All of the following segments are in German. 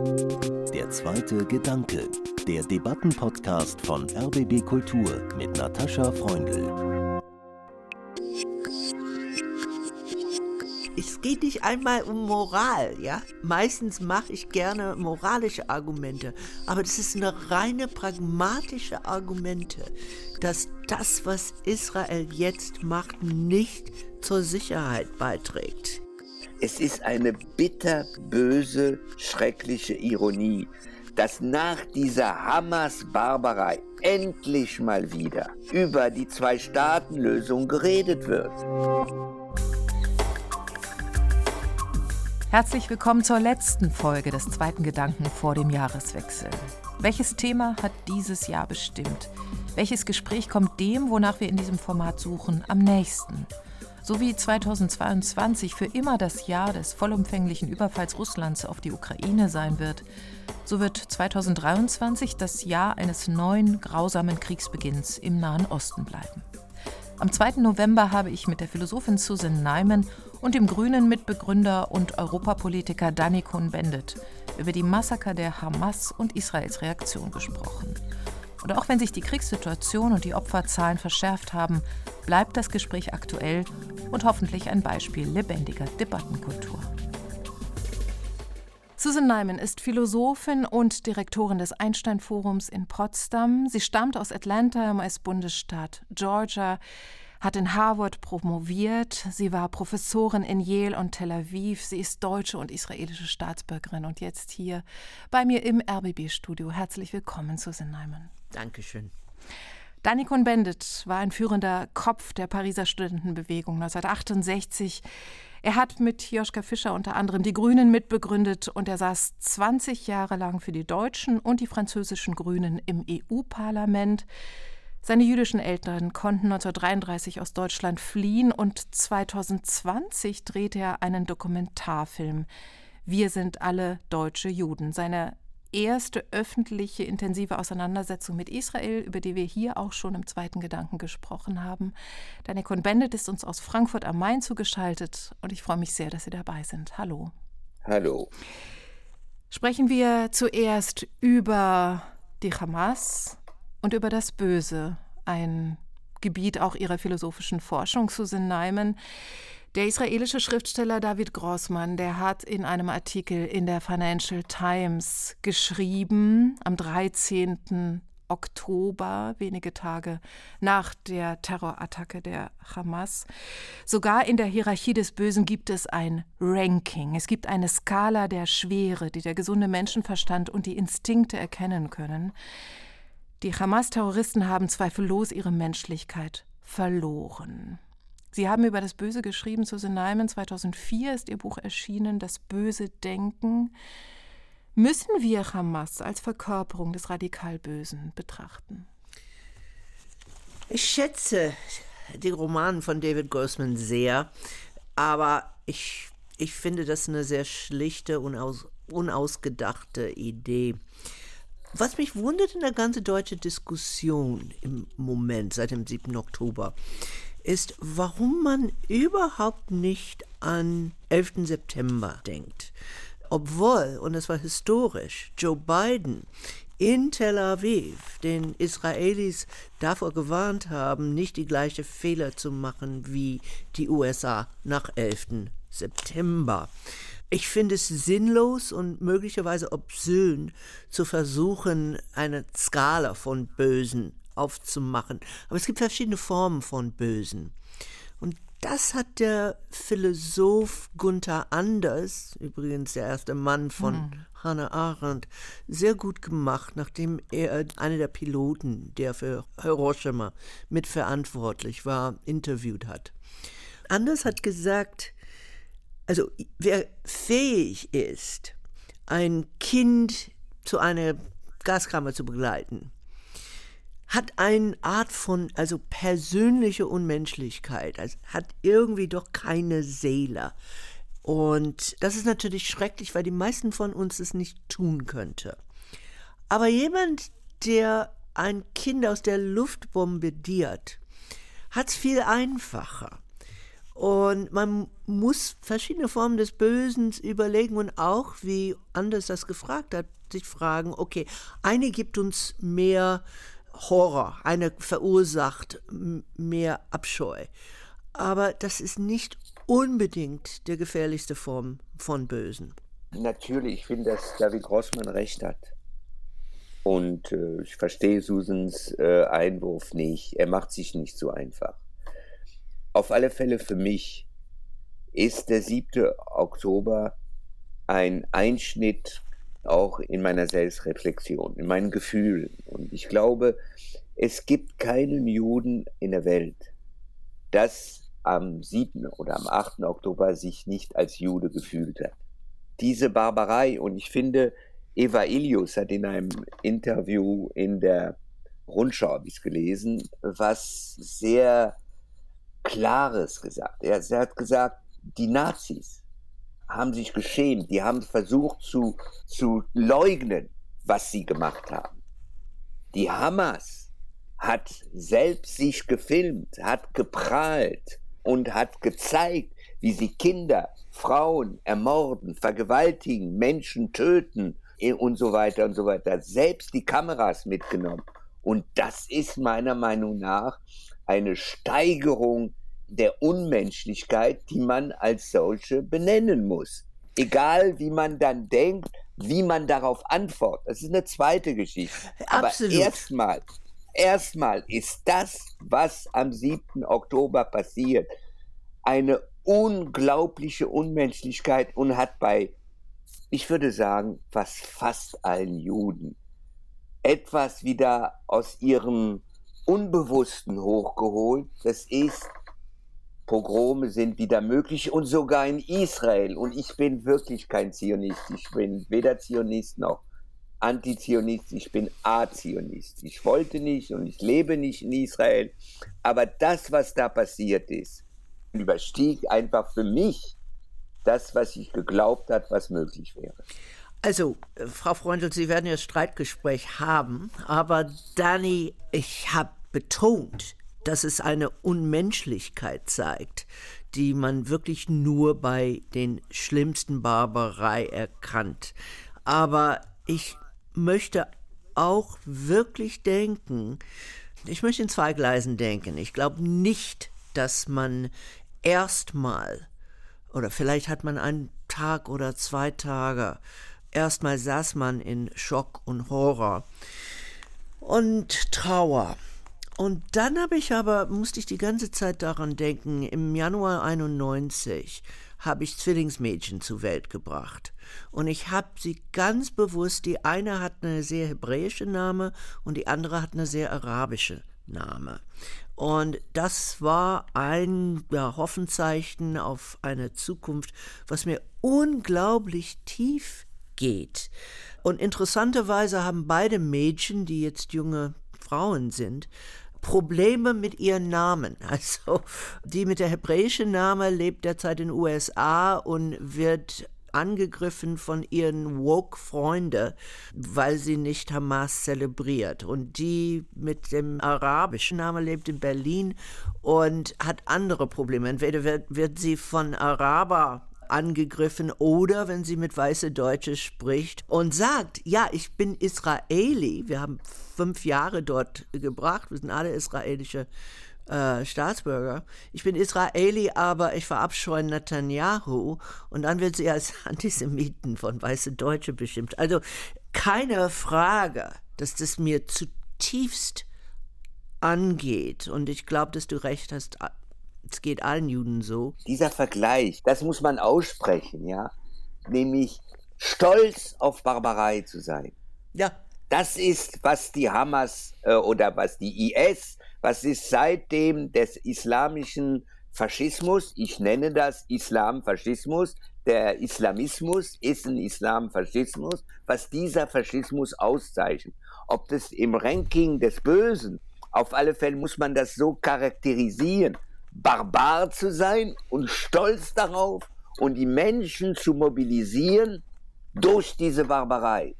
Der zweite Gedanke, der Debattenpodcast von RBB Kultur mit Natascha Freundl. Es geht nicht einmal um Moral, ja? Meistens mache ich gerne moralische Argumente, aber das ist eine reine pragmatische Argumente, dass das, was Israel jetzt macht, nicht zur Sicherheit beiträgt. Es ist eine bitterböse, schreckliche Ironie, dass nach dieser Hamas-Barbarei endlich mal wieder über die Zwei-Staaten-Lösung geredet wird. Herzlich willkommen zur letzten Folge des zweiten Gedanken vor dem Jahreswechsel. Welches Thema hat dieses Jahr bestimmt? Welches Gespräch kommt dem, wonach wir in diesem Format suchen, am nächsten? So wie 2022 für immer das Jahr des vollumfänglichen Überfalls Russlands auf die Ukraine sein wird, so wird 2023 das Jahr eines neuen grausamen Kriegsbeginns im Nahen Osten bleiben. Am 2. November habe ich mit der Philosophin Susan Nyman und dem grünen Mitbegründer und Europapolitiker Danny Cohn-Bendit über die Massaker der Hamas und Israels Reaktion gesprochen. Und auch wenn sich die Kriegssituation und die Opferzahlen verschärft haben, bleibt das Gespräch aktuell und hoffentlich ein Beispiel lebendiger Debattenkultur. Susan Nyman ist Philosophin und Direktorin des Einstein-Forums in Potsdam. Sie stammt aus Atlanta im US-Bundesstaat Georgia, hat in Harvard promoviert. Sie war Professorin in Yale und Tel Aviv. Sie ist deutsche und israelische Staatsbürgerin und jetzt hier bei mir im RBB-Studio. Herzlich willkommen, Susan Nyman. Dankeschön. Danny Cohn-Bendit war ein führender Kopf der Pariser Studentenbewegung 1968. Er hat mit Joschka Fischer unter anderem die Grünen mitbegründet und er saß 20 Jahre lang für die deutschen und die französischen Grünen im EU-Parlament. Seine jüdischen Eltern konnten 1933 aus Deutschland fliehen und 2020 drehte er einen Dokumentarfilm. Wir sind alle deutsche Juden. Seine erste öffentliche intensive Auseinandersetzung mit Israel, über die wir hier auch schon im zweiten Gedanken gesprochen haben. Daniel Cohn-Bendit ist uns aus Frankfurt am Main zugeschaltet und ich freue mich sehr, dass Sie dabei sind. Hallo. Hallo. Sprechen wir zuerst über die Hamas und über das Böse, ein Gebiet auch Ihrer philosophischen Forschung, Susan Nyman. Der israelische Schriftsteller David Grossmann, der hat in einem Artikel in der Financial Times geschrieben, am 13. Oktober, wenige Tage nach der Terrorattacke der Hamas. Sogar in der Hierarchie des Bösen gibt es ein Ranking. Es gibt eine Skala der Schwere, die der gesunde Menschenverstand und die Instinkte erkennen können. Die Hamas-Terroristen haben zweifellos ihre Menschlichkeit verloren. Sie haben über das Böse geschrieben, Susan Nyman. 2004 ist Ihr Buch erschienen, Das böse Denken. Müssen wir Hamas als Verkörperung des Radikalbösen betrachten? Ich schätze den Roman von David Grossman sehr, aber ich, ich finde das eine sehr schlichte, unaus, unausgedachte Idee. Was mich wundert in der ganzen deutschen Diskussion im Moment seit dem 7. Oktober, ist, warum man überhaupt nicht an 11. September denkt. Obwohl, und es war historisch, Joe Biden in Tel Aviv den Israelis davor gewarnt haben, nicht die gleiche Fehler zu machen wie die USA nach 11. September. Ich finde es sinnlos und möglicherweise obszön zu versuchen, eine Skala von Bösen aufzumachen. Aber es gibt verschiedene Formen von Bösen. Und das hat der Philosoph Gunther Anders, übrigens der erste Mann von mhm. Hannah Arendt, sehr gut gemacht, nachdem er einen der Piloten, der für Hiroshima mitverantwortlich war, interviewt hat. Anders hat gesagt, also wer fähig ist, ein Kind zu einer Gaskammer zu begleiten, hat eine Art von, also persönliche Unmenschlichkeit, also hat irgendwie doch keine Seele. Und das ist natürlich schrecklich, weil die meisten von uns es nicht tun könnte. Aber jemand, der ein Kind aus der Luft bombardiert, hat es viel einfacher. Und man muss verschiedene Formen des Bösen überlegen und auch, wie Anders das gefragt hat, sich fragen, okay, eine gibt uns mehr Horror, eine verursacht mehr Abscheu. Aber das ist nicht unbedingt der gefährlichste Form von Bösen. Natürlich, ich finde, dass David Grossmann recht hat. Und äh, ich verstehe Susans äh, Einwurf nicht. Er macht sich nicht so einfach. Auf alle Fälle für mich ist der 7. Oktober ein Einschnitt auch in meiner Selbstreflexion, in meinen Gefühlen. Und ich glaube, es gibt keinen Juden in der Welt, das am 7. oder am 8. Oktober sich nicht als Jude gefühlt hat. Diese Barbarei, und ich finde, Eva Ilius hat in einem Interview in der Rundschau, habe ich gelesen, was sehr Klares gesagt. Er hat gesagt, die Nazis haben sich geschämt, die haben versucht zu, zu leugnen, was sie gemacht haben. Die Hamas hat selbst sich gefilmt, hat geprahlt und hat gezeigt, wie sie Kinder, Frauen ermorden, vergewaltigen, Menschen töten und so weiter und so weiter. Selbst die Kameras mitgenommen. Und das ist meiner Meinung nach eine Steigerung der Unmenschlichkeit, die man als solche benennen muss. Egal, wie man dann denkt, wie man darauf antwortet. Das ist eine zweite Geschichte. Absolut. Aber erstmal, erstmal ist das, was am 7. Oktober passiert, eine unglaubliche Unmenschlichkeit und hat bei, ich würde sagen, fast fast allen Juden etwas wieder aus ihrem Unbewussten hochgeholt. Das ist, Pogrome sind wieder möglich und sogar in Israel. Und ich bin wirklich kein Zionist. Ich bin weder Zionist noch Antizionist, ich bin Azionist. Ich wollte nicht und ich lebe nicht in Israel. Aber das, was da passiert ist, überstieg einfach für mich das, was ich geglaubt hat, was möglich wäre. Also, äh, Frau Freundl, Sie werden ja Streitgespräch haben, aber Dani, ich habe betont, dass es eine Unmenschlichkeit zeigt, die man wirklich nur bei den schlimmsten Barbarei erkannt. Aber ich möchte auch wirklich denken, ich möchte in zwei Gleisen denken. Ich glaube nicht, dass man erstmal, oder vielleicht hat man einen Tag oder zwei Tage, erstmal saß man in Schock und Horror und Trauer. Und dann habe ich aber, musste ich die ganze Zeit daran denken, im Januar 91 habe ich Zwillingsmädchen zur Welt gebracht. Und ich habe sie ganz bewusst, die eine hat eine sehr hebräische Name und die andere hat eine sehr arabische Name. Und das war ein ja, Hoffenzeichen auf eine Zukunft, was mir unglaublich tief geht. Und interessanterweise haben beide Mädchen, die jetzt junge Frauen sind, Probleme mit ihren Namen. Also die mit der hebräischen Name lebt derzeit in den USA und wird angegriffen von ihren Woke-Freunden, weil sie nicht Hamas zelebriert. Und die mit dem arabischen Namen lebt in Berlin und hat andere Probleme. Entweder wird, wird sie von Araber angegriffen oder wenn sie mit weiße Deutsche spricht und sagt, ja, ich bin Israeli. Wir haben fünf Jahre dort gebracht. Wir sind alle israelische äh, Staatsbürger. Ich bin Israeli, aber ich verabscheue Netanyahu. Und dann wird sie als Antisemiten von weiße Deutsche bestimmt. Also keine Frage, dass das mir zutiefst angeht. Und ich glaube, dass du recht hast. Es geht allen Juden so. Dieser Vergleich, das muss man aussprechen, ja. Nämlich stolz auf Barbarei zu sein. Ja. Das ist, was die Hamas äh, oder was die IS was ist seitdem des islamischen Faschismus, ich nenne das Islamfaschismus, der Islamismus ist ein Islamfaschismus, was dieser Faschismus auszeichnet. Ob das im Ranking des Bösen, auf alle Fälle muss man das so charakterisieren, barbar zu sein und stolz darauf und die Menschen zu mobilisieren durch diese Barbarei.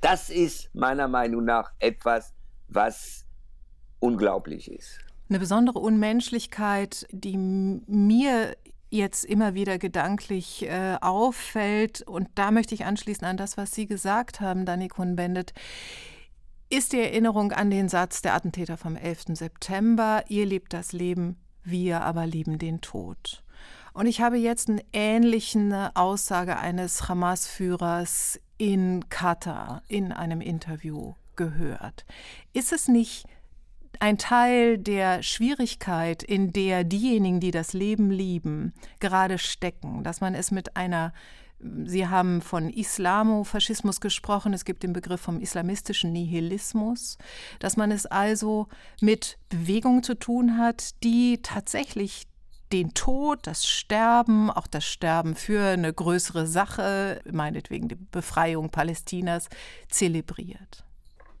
Das ist meiner Meinung nach etwas, was unglaublich ist. Eine besondere Unmenschlichkeit, die mir jetzt immer wieder gedanklich äh, auffällt, und da möchte ich anschließen an das, was Sie gesagt haben, Dani Kuhn-Bendit, ist die Erinnerung an den Satz der Attentäter vom 11. September, ihr lebt das Leben, wir aber lieben den Tod. Und ich habe jetzt eine ähnliche Aussage eines Hamas-Führers in Katar in einem Interview gehört. Ist es nicht ein Teil der Schwierigkeit, in der diejenigen, die das Leben lieben, gerade stecken, dass man es mit einer Sie haben von Islamofaschismus gesprochen. Es gibt den Begriff vom islamistischen Nihilismus, dass man es also mit Bewegungen zu tun hat, die tatsächlich den Tod, das Sterben, auch das Sterben für eine größere Sache, meinetwegen die Befreiung Palästinas, zelebriert.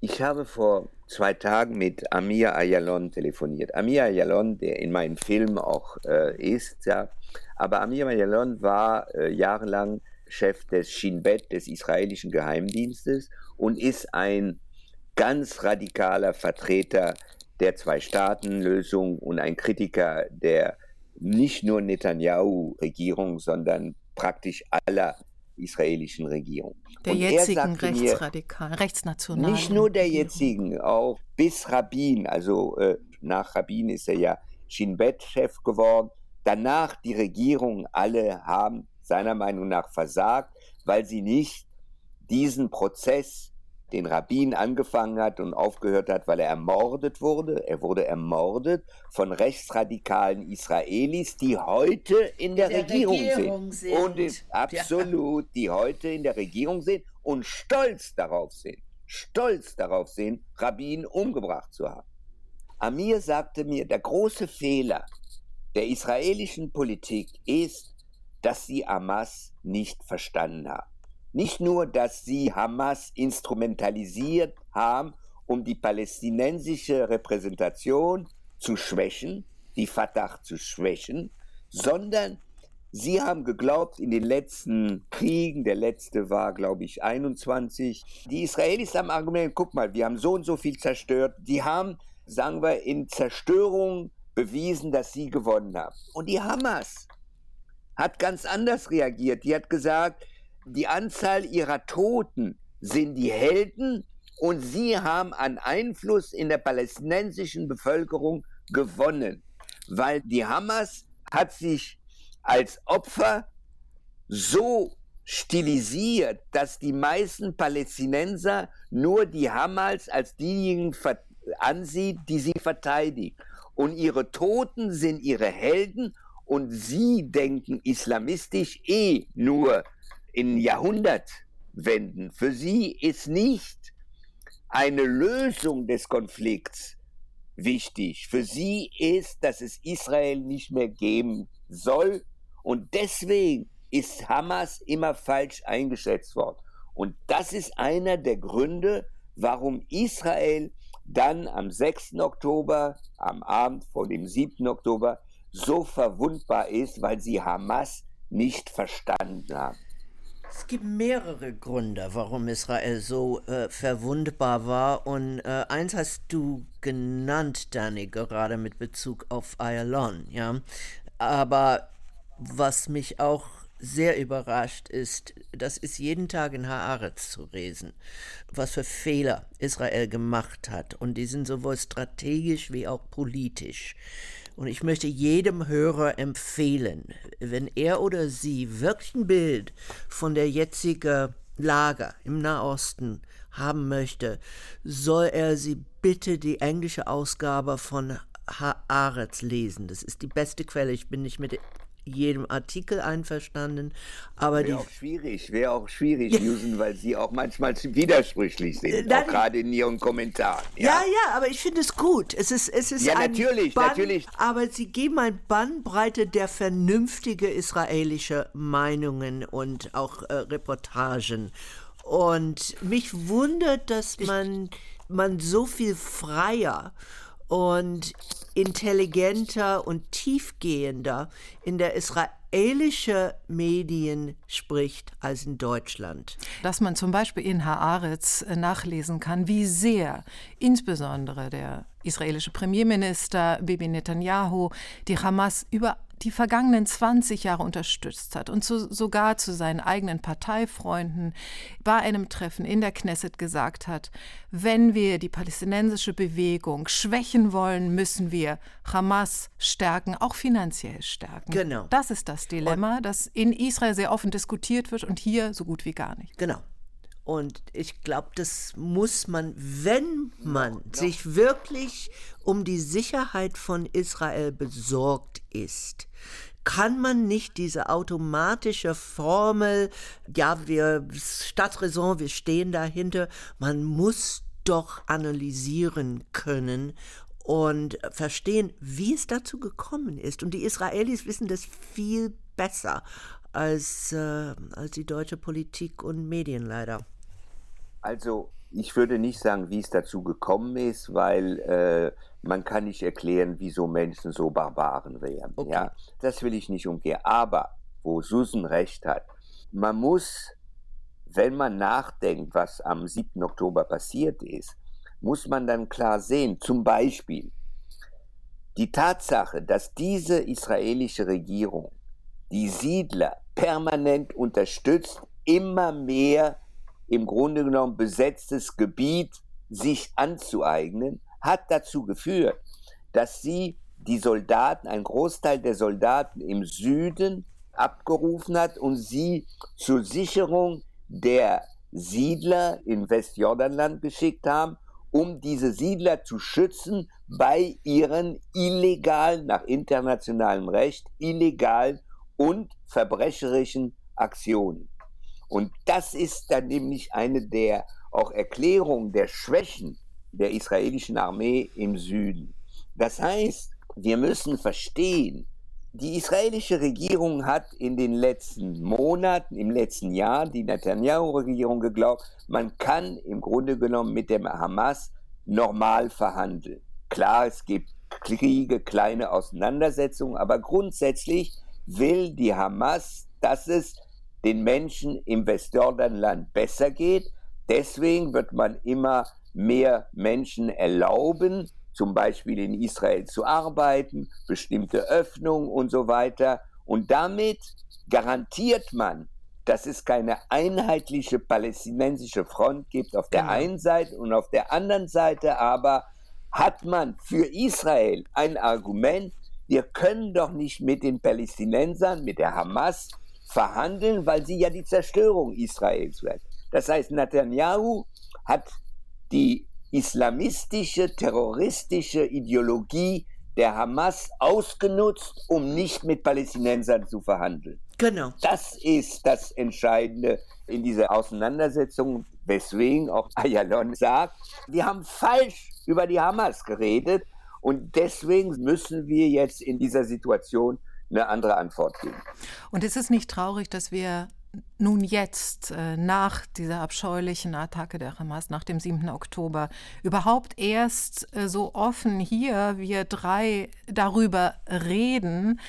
Ich habe vor zwei Tagen mit Amir Ayalon telefoniert. Amir Ayalon, der in meinem Film auch äh, ist, ja. Aber Amir Ayalon war äh, jahrelang Chef des Shin Bet, des israelischen Geheimdienstes, und ist ein ganz radikaler Vertreter der Zwei-Staaten-Lösung und ein Kritiker der nicht nur Netanyahu-Regierung, sondern praktisch aller israelischen Regierung. Der und jetzigen Rechtsradikalen, Rechtsnationalen. Nicht nur der jetzigen, auch bis Rabin, also äh, nach Rabin ist er ja Shin Bet-Chef geworden. Danach die Regierung, alle haben seiner Meinung nach versagt, weil sie nicht diesen Prozess den Rabbin angefangen hat und aufgehört hat, weil er ermordet wurde. Er wurde ermordet von rechtsradikalen Israelis, die heute in der, der Regierung, Regierung, sind. sind. Und ist, absolut, ja. die heute in der Regierung sind und stolz darauf sind, stolz darauf sind, Rabbin umgebracht zu haben. Amir sagte mir, der große Fehler der israelischen Politik ist, dass sie Hamas nicht verstanden haben. Nicht nur, dass sie Hamas instrumentalisiert haben, um die palästinensische Repräsentation zu schwächen, die Fatah zu schwächen, sondern sie haben geglaubt in den letzten Kriegen, der letzte war, glaube ich, 21, die Israelis haben argumentiert, guck mal, wir haben so und so viel zerstört, die haben, sagen wir, in Zerstörung bewiesen, dass sie gewonnen haben. Und die Hamas hat ganz anders reagiert. Die hat gesagt, die Anzahl ihrer Toten sind die Helden und sie haben an Einfluss in der palästinensischen Bevölkerung gewonnen, weil die Hamas hat sich als Opfer so stilisiert, dass die meisten Palästinenser nur die Hamas als diejenigen ansieht, die sie verteidigen. Und ihre Toten sind ihre Helden und sie denken islamistisch eh nur in Jahrhundertwenden. Für sie ist nicht eine Lösung des Konflikts wichtig. Für sie ist, dass es Israel nicht mehr geben soll. Und deswegen ist Hamas immer falsch eingeschätzt worden. Und das ist einer der Gründe, warum Israel dann am 6. Oktober, am Abend vor dem 7. Oktober, so verwundbar ist, weil sie Hamas nicht verstanden haben. Es gibt mehrere Gründe, warum Israel so äh, verwundbar war. Und äh, eins hast du genannt, Danny, gerade mit Bezug auf Ayalon. Ja? Aber was mich auch sehr überrascht ist, das ist jeden Tag in Haaretz zu lesen, was für Fehler Israel gemacht hat. Und die sind sowohl strategisch wie auch politisch. Und ich möchte jedem Hörer empfehlen, wenn er oder sie wirklich ein Bild von der jetzigen Lage im Nahosten haben möchte, soll er sie bitte die englische Ausgabe von Haaretz lesen. Das ist die beste Quelle. Ich bin nicht mit jedem Artikel einverstanden, aber wäre auch schwierig, wäre auch schwierig, Susan, weil sie auch manchmal widersprüchlich sind, Nein, auch gerade in ihren Kommentaren. Ja, ja, ja aber ich finde es gut. Es ist, es ist ja, natürlich, Bann, natürlich. Aber sie geben ein Bannbreite der vernünftige israelische Meinungen und auch äh, Reportagen. Und mich wundert, dass man, man so viel freier und intelligenter und tiefgehender in der israelische Medien spricht als in Deutschland. Dass man zum Beispiel in Haaretz nachlesen kann, wie sehr insbesondere der israelische Premierminister Bibi Netanyahu die Hamas über die vergangenen 20 Jahre unterstützt hat und zu, sogar zu seinen eigenen Parteifreunden bei einem Treffen in der Knesset gesagt hat, wenn wir die palästinensische Bewegung schwächen wollen, müssen wir Hamas stärken, auch finanziell stärken. Genau. Das ist das Dilemma, und das in Israel sehr offen diskutiert wird und hier so gut wie gar nicht. Genau. Und ich glaube, das muss man, wenn man ja, sich wirklich um die Sicherheit von Israel besorgt ist, kann man nicht diese automatische Formel, ja, wir, Stadträson, wir stehen dahinter, man muss doch analysieren können und verstehen, wie es dazu gekommen ist. Und die Israelis wissen das viel besser als, äh, als die deutsche Politik und Medien leider. Also ich würde nicht sagen, wie es dazu gekommen ist, weil äh, man kann nicht erklären, wieso Menschen so Barbaren wären. Okay. Ja, das will ich nicht umgehen. Aber wo Susan recht hat, man muss, wenn man nachdenkt, was am 7. Oktober passiert ist, muss man dann klar sehen, zum Beispiel die Tatsache, dass diese israelische Regierung die Siedler permanent unterstützt, immer mehr im Grunde genommen besetztes Gebiet sich anzueignen, hat dazu geführt, dass sie die Soldaten, ein Großteil der Soldaten im Süden abgerufen hat und sie zur Sicherung der Siedler in Westjordanland geschickt haben, um diese Siedler zu schützen bei ihren illegalen, nach internationalem Recht, illegalen und verbrecherischen Aktionen. Und das ist dann nämlich eine der auch Erklärungen der Schwächen der israelischen Armee im Süden. Das heißt, wir müssen verstehen, die israelische Regierung hat in den letzten Monaten, im letzten Jahr, die Netanyahu-Regierung geglaubt, man kann im Grunde genommen mit dem Hamas normal verhandeln. Klar, es gibt Kriege, kleine Auseinandersetzungen, aber grundsätzlich will die Hamas, dass es den Menschen im Westjordanland besser geht. Deswegen wird man immer mehr Menschen erlauben, zum Beispiel in Israel zu arbeiten, bestimmte Öffnungen und so weiter. Und damit garantiert man, dass es keine einheitliche palästinensische Front gibt auf der genau. einen Seite und auf der anderen Seite aber hat man für Israel ein Argument, wir können doch nicht mit den Palästinensern, mit der Hamas verhandeln, weil sie ja die Zerstörung Israels wird. Das heißt, Netanyahu hat die islamistische, terroristische Ideologie der Hamas ausgenutzt, um nicht mit Palästinensern zu verhandeln. Genau. Das ist das Entscheidende in dieser Auseinandersetzung, weswegen auch Ayalon sagt, wir haben falsch über die Hamas geredet und deswegen müssen wir jetzt in dieser Situation eine andere Antwort geben. Und ist es nicht traurig, dass wir nun jetzt, äh, nach dieser abscheulichen Attacke der Hamas, nach dem 7. Oktober, überhaupt erst äh, so offen hier, wir drei, darüber reden?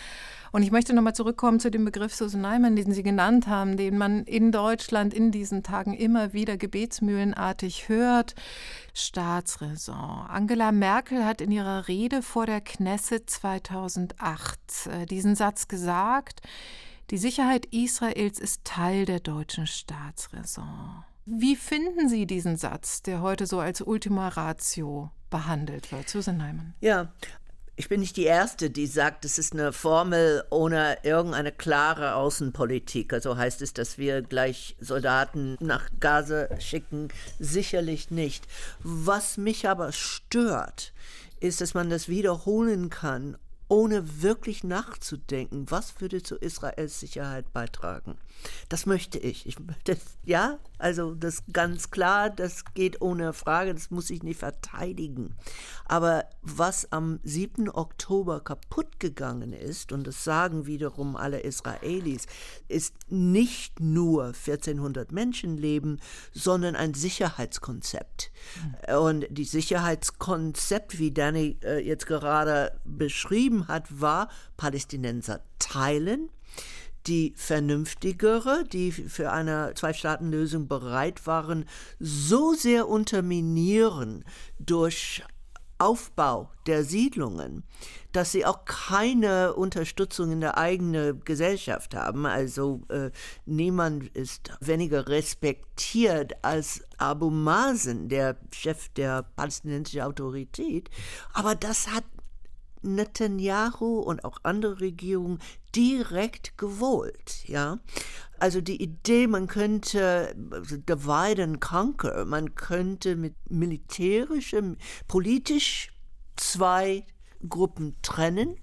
Und ich möchte nochmal zurückkommen zu dem Begriff Susan Neiman, den Sie genannt haben, den man in Deutschland in diesen Tagen immer wieder gebetsmühlenartig hört. Staatsräson. Angela Merkel hat in ihrer Rede vor der Knesset 2008 äh, diesen Satz gesagt, die Sicherheit Israels ist Teil der deutschen Staatsräson. Wie finden Sie diesen Satz, der heute so als Ultima Ratio behandelt wird, Susan Neiman? Ja, ich bin nicht die Erste, die sagt, es ist eine Formel ohne irgendeine klare Außenpolitik. Also heißt es, dass wir gleich Soldaten nach Gaza schicken? Sicherlich nicht. Was mich aber stört, ist, dass man das wiederholen kann, ohne wirklich nachzudenken, was würde zu Israels Sicherheit beitragen. Das möchte ich. ich das, ja, also das ganz klar, das geht ohne Frage, das muss ich nicht verteidigen. Aber was am 7. Oktober kaputt gegangen ist, und das sagen wiederum alle Israelis, ist nicht nur 1400 Menschenleben, sondern ein Sicherheitskonzept. Mhm. Und die Sicherheitskonzept, wie Danny äh, jetzt gerade beschrieben hat, war Palästinenser teilen, die vernünftigere, die für eine Zwei-Staaten-Lösung bereit waren, so sehr unterminieren durch Aufbau der Siedlungen, dass sie auch keine Unterstützung in der eigenen Gesellschaft haben. Also äh, niemand ist weniger respektiert als Abu Mazen, der Chef der palästinensischen Autorität. Aber das hat Netanyahu und auch andere Regierungen direkt gewollt, ja. Also die Idee, man könnte also divide and conquer, man könnte mit militärischem, politisch zwei Gruppen trennen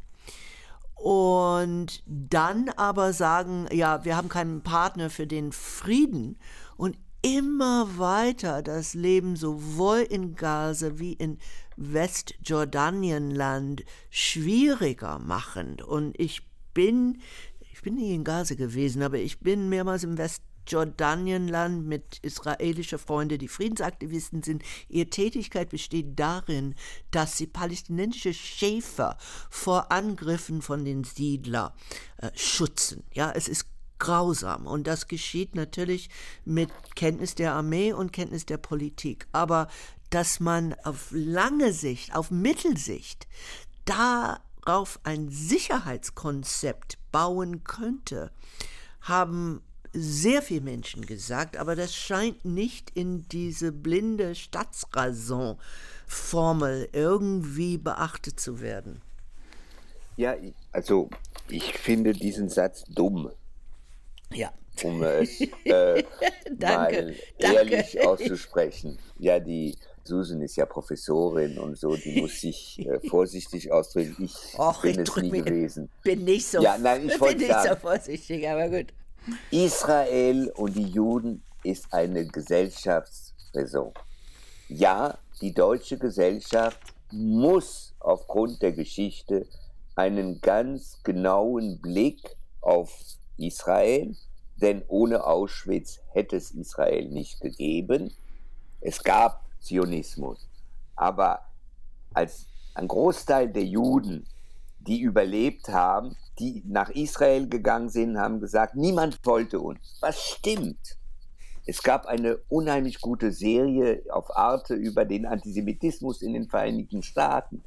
und dann aber sagen, ja, wir haben keinen Partner für den Frieden und immer weiter das Leben sowohl in Gaza wie in Westjordanienland schwieriger machen. Und ich bin, ich bin nie in Gaza gewesen, aber ich bin mehrmals im Westjordanienland mit israelischen Freunden, die Friedensaktivisten sind. Ihre Tätigkeit besteht darin, dass sie palästinensische Schäfer vor Angriffen von den Siedlern äh, schützen. Ja, es ist grausam. Und das geschieht natürlich mit Kenntnis der Armee und Kenntnis der Politik. Aber dass man auf lange Sicht, auf Mittelsicht, darauf ein Sicherheitskonzept bauen könnte, haben sehr viele Menschen gesagt, aber das scheint nicht in diese blinde Staatsraison-Formel irgendwie beachtet zu werden. Ja, also ich finde diesen Satz dumm. Ja. Um es äh, mal ehrlich danke. auszusprechen. Ja, die Susan ist ja Professorin und so, die muss sich äh, vorsichtig ausdrücken. Ich Och, bin ich es nie gewesen. Bin nicht so, ja, nein, ich bin nicht sagen, so vorsichtig, aber gut. Israel und die Juden ist eine Gesellschaftsräson. Ja, die deutsche Gesellschaft muss aufgrund der Geschichte einen ganz genauen Blick auf Israel, denn ohne Auschwitz hätte es Israel nicht gegeben. Es gab Zionismus. Aber als ein Großteil der Juden, die überlebt haben, die nach Israel gegangen sind, haben gesagt, niemand wollte uns. Was stimmt? Es gab eine unheimlich gute Serie auf Arte über den Antisemitismus in den Vereinigten Staaten.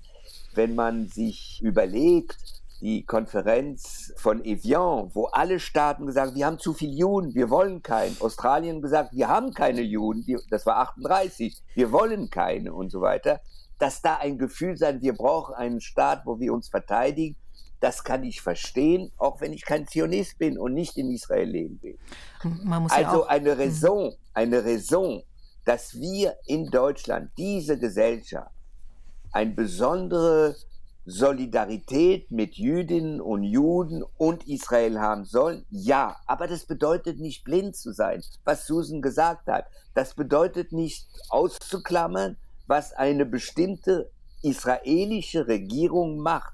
Wenn man sich überlegt, die Konferenz von Evian, wo alle Staaten gesagt, wir haben zu viele Juden, wir wollen keinen. Australien gesagt, wir haben keine Juden, das war 38, wir wollen keine und so weiter. Dass da ein Gefühl sein, wir brauchen einen Staat, wo wir uns verteidigen, das kann ich verstehen, auch wenn ich kein Zionist bin und nicht in Israel leben will. also ja eine Raison, eine Raison, dass wir in Deutschland diese Gesellschaft ein besondere Solidarität mit Jüdinnen und Juden und Israel haben sollen? Ja, aber das bedeutet nicht blind zu sein, was Susan gesagt hat. Das bedeutet nicht auszuklammern, was eine bestimmte israelische Regierung macht.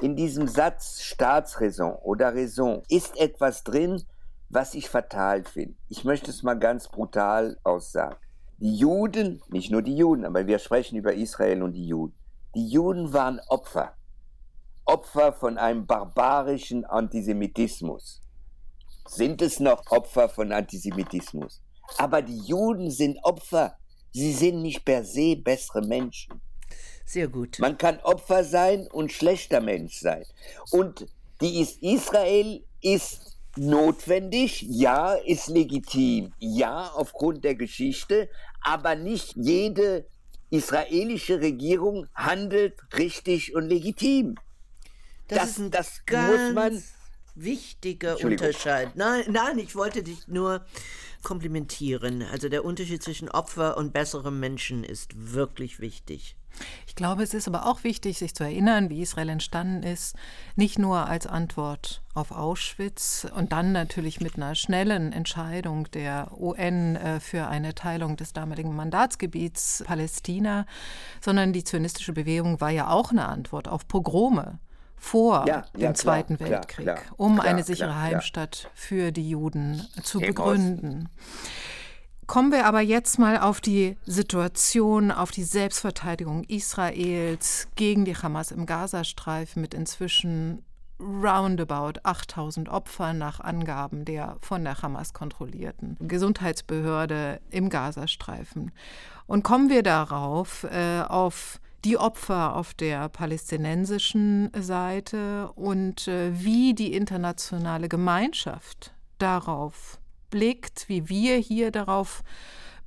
In diesem Satz Staatsräson oder Raison ist etwas drin, was ich fatal finde. Ich möchte es mal ganz brutal aussagen. Die Juden, nicht nur die Juden, aber wir sprechen über Israel und die Juden die Juden waren Opfer. Opfer von einem barbarischen Antisemitismus. Sind es noch Opfer von Antisemitismus? Aber die Juden sind Opfer. Sie sind nicht per se bessere Menschen. Sehr gut. Man kann Opfer sein und schlechter Mensch sein. Und die ist, Israel ist notwendig, ja, ist legitim, ja, aufgrund der Geschichte, aber nicht jede israelische Regierung handelt richtig und legitim. Das, das ist ein das ganz muss man wichtiger Unterschied. Nein, nein, ich wollte dich nur komplimentieren. Also der Unterschied zwischen Opfer und besserem Menschen ist wirklich wichtig. Ich glaube, es ist aber auch wichtig, sich zu erinnern, wie Israel entstanden ist, nicht nur als Antwort auf Auschwitz und dann natürlich mit einer schnellen Entscheidung der UN äh, für eine Teilung des damaligen Mandatsgebiets Palästina, sondern die zionistische Bewegung war ja auch eine Antwort auf Pogrome vor ja, dem ja, Zweiten klar, Weltkrieg, klar, klar, um eine sichere Heimstatt für die Juden zu begründen. Kommen wir aber jetzt mal auf die Situation, auf die Selbstverteidigung Israels gegen die Hamas im Gazastreifen mit inzwischen roundabout 8000 Opfern nach Angaben der von der Hamas kontrollierten Gesundheitsbehörde im Gazastreifen. Und kommen wir darauf, äh, auf die Opfer auf der palästinensischen Seite und äh, wie die internationale Gemeinschaft darauf blickt, wie wir hier darauf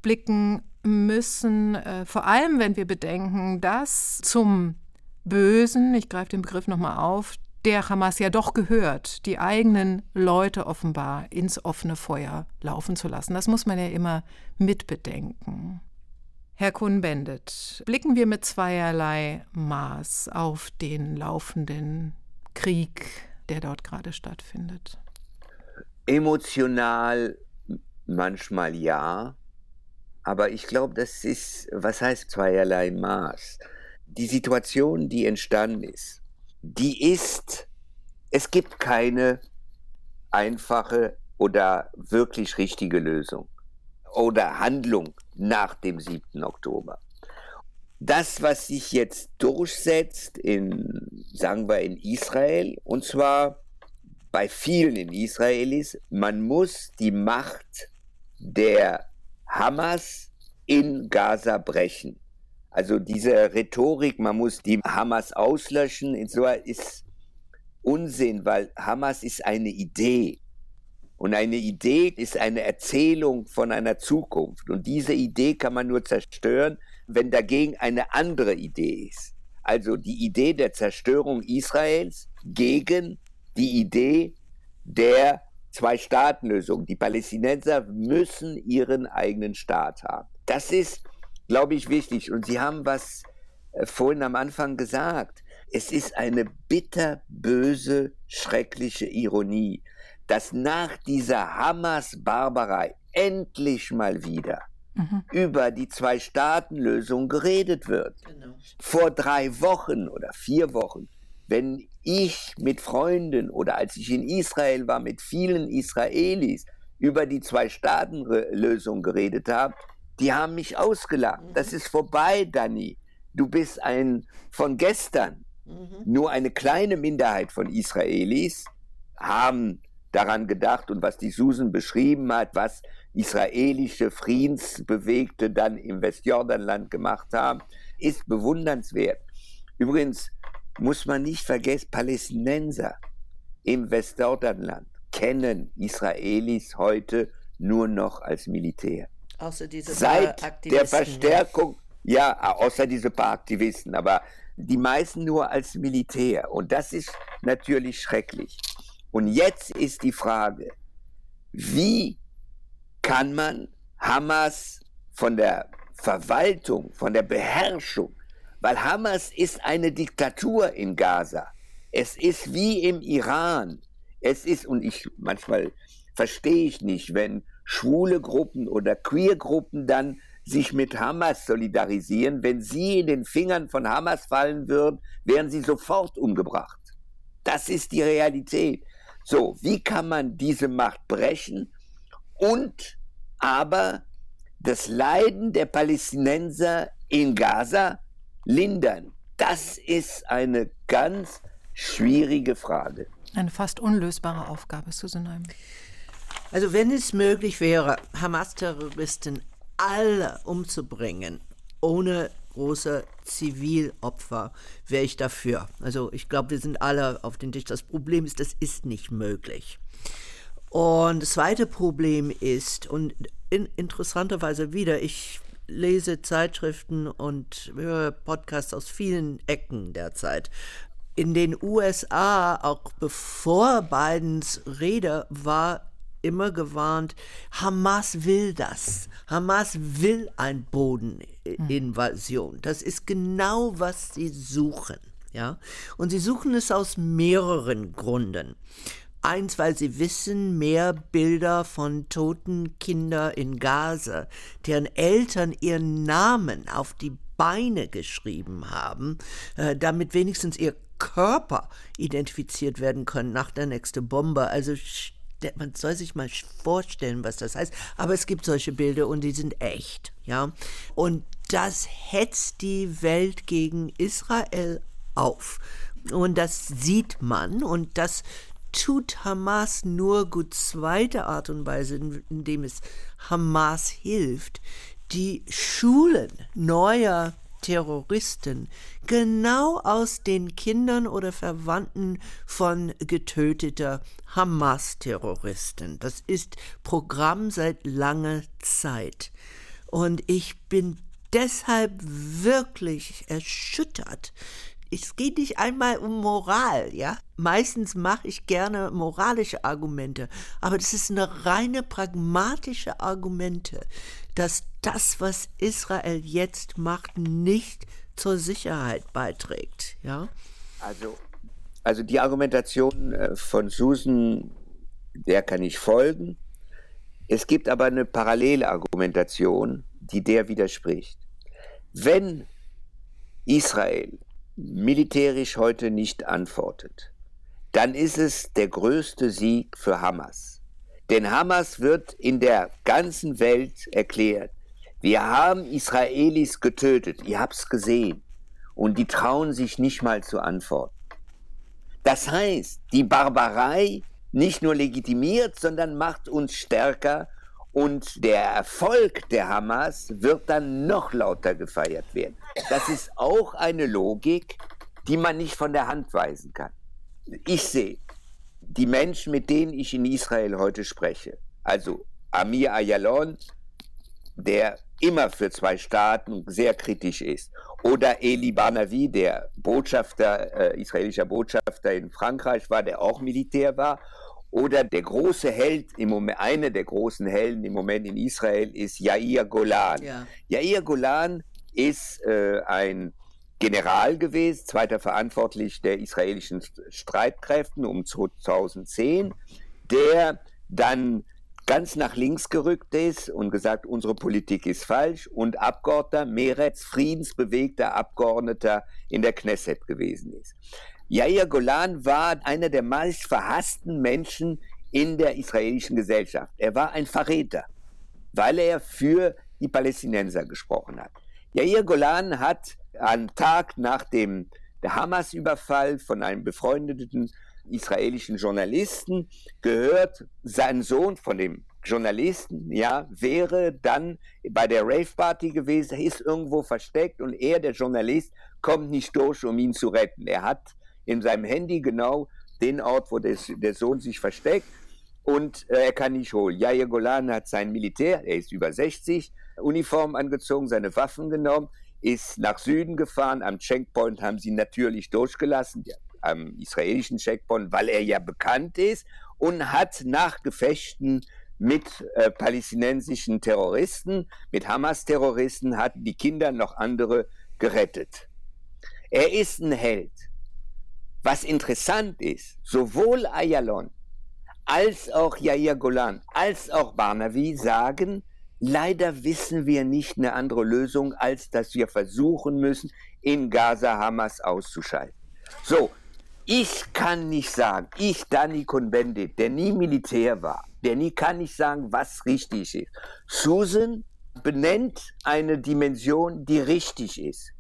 blicken müssen, äh, vor allem wenn wir bedenken, dass zum Bösen, ich greife den Begriff nochmal auf, der Hamas ja doch gehört, die eigenen Leute offenbar ins offene Feuer laufen zu lassen. Das muss man ja immer mitbedenken. Herr Kuhn-Bendit, blicken wir mit zweierlei Maß auf den laufenden Krieg, der dort gerade stattfindet. Emotional manchmal ja, aber ich glaube, das ist, was heißt zweierlei Maß? Die Situation, die entstanden ist, die ist, es gibt keine einfache oder wirklich richtige Lösung oder Handlung nach dem 7. Oktober. Das, was sich jetzt durchsetzt in, sagen wir, in Israel, und zwar bei vielen in Israelis, man muss die Macht der Hamas in Gaza brechen. Also diese Rhetorik, man muss die Hamas auslöschen, ist Unsinn, weil Hamas ist eine Idee. Und eine Idee ist eine Erzählung von einer Zukunft. Und diese Idee kann man nur zerstören, wenn dagegen eine andere Idee ist. Also die Idee der Zerstörung Israels gegen die Idee der Zwei-Staaten-Lösung. Die Palästinenser müssen ihren eigenen Staat haben. Das ist, glaube ich, wichtig. Und Sie haben was äh, vorhin am Anfang gesagt. Es ist eine bitterböse, schreckliche Ironie dass nach dieser Hamas-Barbarei endlich mal wieder mhm. über die Zwei-Staaten-Lösung geredet wird. Genau. Vor drei Wochen oder vier Wochen, wenn ich mit Freunden oder als ich in Israel war mit vielen Israelis über die Zwei-Staaten-Lösung geredet habe, die haben mich ausgelacht. Mhm. Das ist vorbei, Dani. Du bist ein von gestern. Mhm. Nur eine kleine Minderheit von Israelis haben daran gedacht und was die Susan beschrieben hat, was israelische Friedensbewegte dann im Westjordanland gemacht haben, ist bewundernswert. Übrigens muss man nicht vergessen, Palästinenser im Westjordanland kennen Israelis heute nur noch als Militär. Außer diese Seit der Verstärkung, ja. ja, außer diese paar Aktivisten, aber die meisten nur als Militär. Und das ist natürlich schrecklich. Und jetzt ist die Frage, wie kann man Hamas von der Verwaltung, von der Beherrschung, weil Hamas ist eine Diktatur in Gaza. Es ist wie im Iran. Es ist, und ich manchmal verstehe ich nicht, wenn schwule Gruppen oder queer Gruppen dann sich mit Hamas solidarisieren. Wenn sie in den Fingern von Hamas fallen würden, wären sie sofort umgebracht. Das ist die Realität. So, wie kann man diese Macht brechen und aber das Leiden der Palästinenser in Gaza lindern? Das ist eine ganz schwierige Frage. Eine fast unlösbare Aufgabe, Susan Heim. Also wenn es möglich wäre, Hamas-Terroristen alle umzubringen, ohne große Zivilopfer, wäre ich dafür. Also ich glaube, wir sind alle auf den Tisch. Das Problem ist, das ist nicht möglich. Und das zweite Problem ist, und in, interessanterweise wieder, ich lese Zeitschriften und höre Podcasts aus vielen Ecken derzeit. In den USA, auch bevor Bidens Rede war, immer gewarnt, Hamas will das. Hamas will ein Bodeninvasion. Das ist genau, was sie suchen. Ja? Und sie suchen es aus mehreren Gründen. Eins, weil sie wissen, mehr Bilder von toten Kindern in Gaza, deren Eltern ihren Namen auf die Beine geschrieben haben, äh, damit wenigstens ihr Körper identifiziert werden können nach der nächsten Bombe. Also man soll sich mal vorstellen, was das heißt. Aber es gibt solche Bilder und die sind echt, ja. Und das hetzt die Welt gegen Israel auf. Und das sieht man und das tut Hamas nur gut zweite Art und Weise, indem es Hamas hilft, die Schulen neuer Terroristen genau aus den Kindern oder Verwandten von getöteter Hamas-Terroristen. Das ist Programm seit langer Zeit. Und ich bin deshalb wirklich erschüttert. Es geht nicht einmal um Moral, ja. Meistens mache ich gerne moralische Argumente, aber das ist eine reine pragmatische Argumente, dass das, was Israel jetzt macht, nicht zur Sicherheit beiträgt, ja. Also, also die Argumentation äh, von Susan, der kann ich folgen. Es gibt aber eine parallele Argumentation, die der widerspricht. Wenn Israel militärisch heute nicht antwortet, dann ist es der größte Sieg für Hamas. Denn Hamas wird in der ganzen Welt erklärt, wir haben Israelis getötet, ihr habt es gesehen. Und die trauen sich nicht mal zu antworten. Das heißt, die Barbarei nicht nur legitimiert, sondern macht uns stärker und der Erfolg der Hamas wird dann noch lauter gefeiert werden. Das ist auch eine Logik, die man nicht von der Hand weisen kann. Ich sehe die Menschen, mit denen ich in Israel heute spreche, also Amir Ayalon, der immer für zwei Staaten sehr kritisch ist, oder Eli Banavi, der Botschafter, äh, israelischer Botschafter in Frankreich war, der auch Militär war, oder der große Held im Moment, einer der großen Helden im Moment in Israel ist Yair Golan. Ja. Yair Golan ist äh, ein General gewesen, zweiter verantwortlich der israelischen Streitkräften um 2010, der dann ganz nach links gerückt ist und gesagt, unsere Politik ist falsch und Abgeordneter, Meretz, friedensbewegter Abgeordneter in der Knesset gewesen ist. Yair Golan war einer der meist verhassten Menschen in der israelischen Gesellschaft. Er war ein Verräter, weil er für die Palästinenser gesprochen hat. Yair Golan hat am Tag nach dem Hamas-Überfall von einem befreundeten israelischen Journalisten gehört, sein Sohn von dem Journalisten, ja, wäre dann bei der Rave-Party gewesen, ist irgendwo versteckt und er, der Journalist, kommt nicht durch, um ihn zu retten. Er hat in seinem Handy genau den Ort, wo des, der Sohn sich versteckt und äh, er kann nicht holen. Jair Golan hat sein Militär, er ist über 60, Uniform angezogen, seine Waffen genommen, ist nach Süden gefahren. Am Checkpoint haben sie natürlich durchgelassen, am israelischen Checkpoint, weil er ja bekannt ist und hat nach Gefechten mit äh, palästinensischen Terroristen, mit Hamas-Terroristen, hat die Kinder noch andere gerettet. Er ist ein Held. Was interessant ist, sowohl Ayalon als auch Yair Golan als auch Barnavi sagen, leider wissen wir nicht eine andere Lösung, als dass wir versuchen müssen, in Gaza Hamas auszuschalten. So, ich kann nicht sagen, ich, Danny Cohn-Bendit, der nie Militär war, der nie kann nicht sagen, was richtig ist. Susan benennt eine Dimension, die richtig ist.